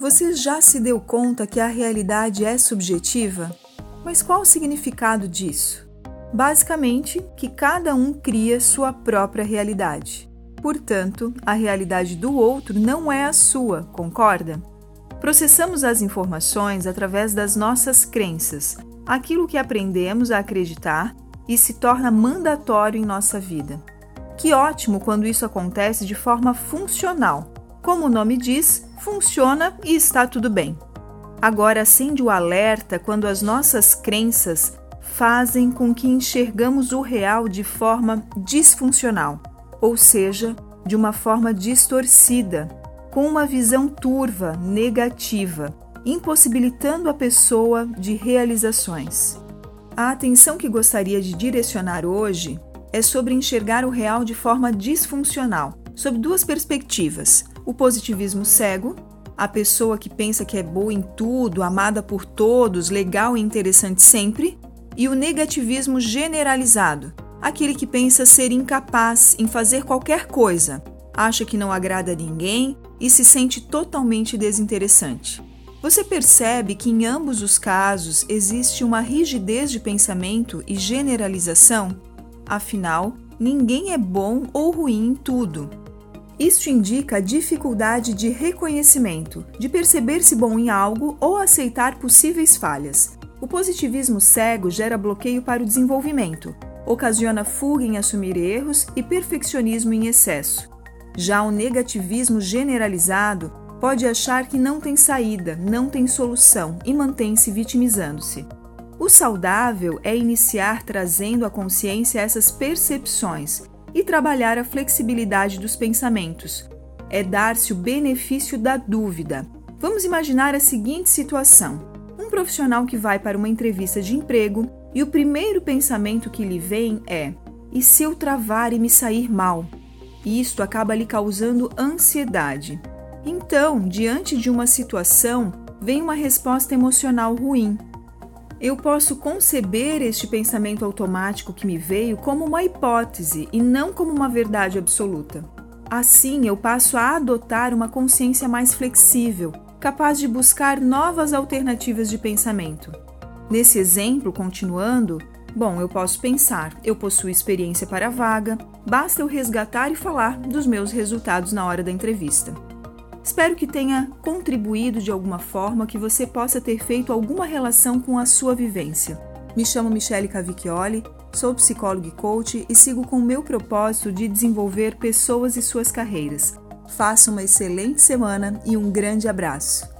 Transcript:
Você já se deu conta que a realidade é subjetiva? Mas qual o significado disso? Basicamente, que cada um cria sua própria realidade. Portanto, a realidade do outro não é a sua, concorda? Processamos as informações através das nossas crenças, aquilo que aprendemos a acreditar e se torna mandatório em nossa vida. Que ótimo quando isso acontece de forma funcional. Como o nome diz, funciona e está tudo bem. Agora acende o alerta quando as nossas crenças fazem com que enxergamos o real de forma disfuncional, ou seja, de uma forma distorcida, com uma visão turva, negativa, impossibilitando a pessoa de realizações. A atenção que gostaria de direcionar hoje é sobre enxergar o real de forma disfuncional, sob duas perspectivas: o positivismo cego, a pessoa que pensa que é boa em tudo, amada por todos, legal e interessante sempre, e o negativismo generalizado, aquele que pensa ser incapaz em fazer qualquer coisa, acha que não agrada a ninguém e se sente totalmente desinteressante. Você percebe que em ambos os casos existe uma rigidez de pensamento e generalização? Afinal, ninguém é bom ou ruim em tudo. Isso indica dificuldade de reconhecimento, de perceber-se bom em algo ou aceitar possíveis falhas. O positivismo cego gera bloqueio para o desenvolvimento, ocasiona fuga em assumir erros e perfeccionismo em excesso. Já o negativismo generalizado pode achar que não tem saída, não tem solução e mantém-se vitimizando-se. O saudável é iniciar trazendo à consciência essas percepções e trabalhar a flexibilidade dos pensamentos. É dar-se o benefício da dúvida. Vamos imaginar a seguinte situação: um profissional que vai para uma entrevista de emprego e o primeiro pensamento que lhe vem é: e se eu travar e me sair mal? Isto acaba lhe causando ansiedade. Então, diante de uma situação, vem uma resposta emocional ruim, eu posso conceber este pensamento automático que me veio como uma hipótese e não como uma verdade absoluta. Assim, eu passo a adotar uma consciência mais flexível, capaz de buscar novas alternativas de pensamento. Nesse exemplo, continuando, bom, eu posso pensar, eu possuo experiência para a vaga, basta eu resgatar e falar dos meus resultados na hora da entrevista. Espero que tenha contribuído de alguma forma, que você possa ter feito alguma relação com a sua vivência. Me chamo Michele Cavicchioli, sou psicóloga e coach e sigo com o meu propósito de desenvolver pessoas e suas carreiras. Faça uma excelente semana e um grande abraço.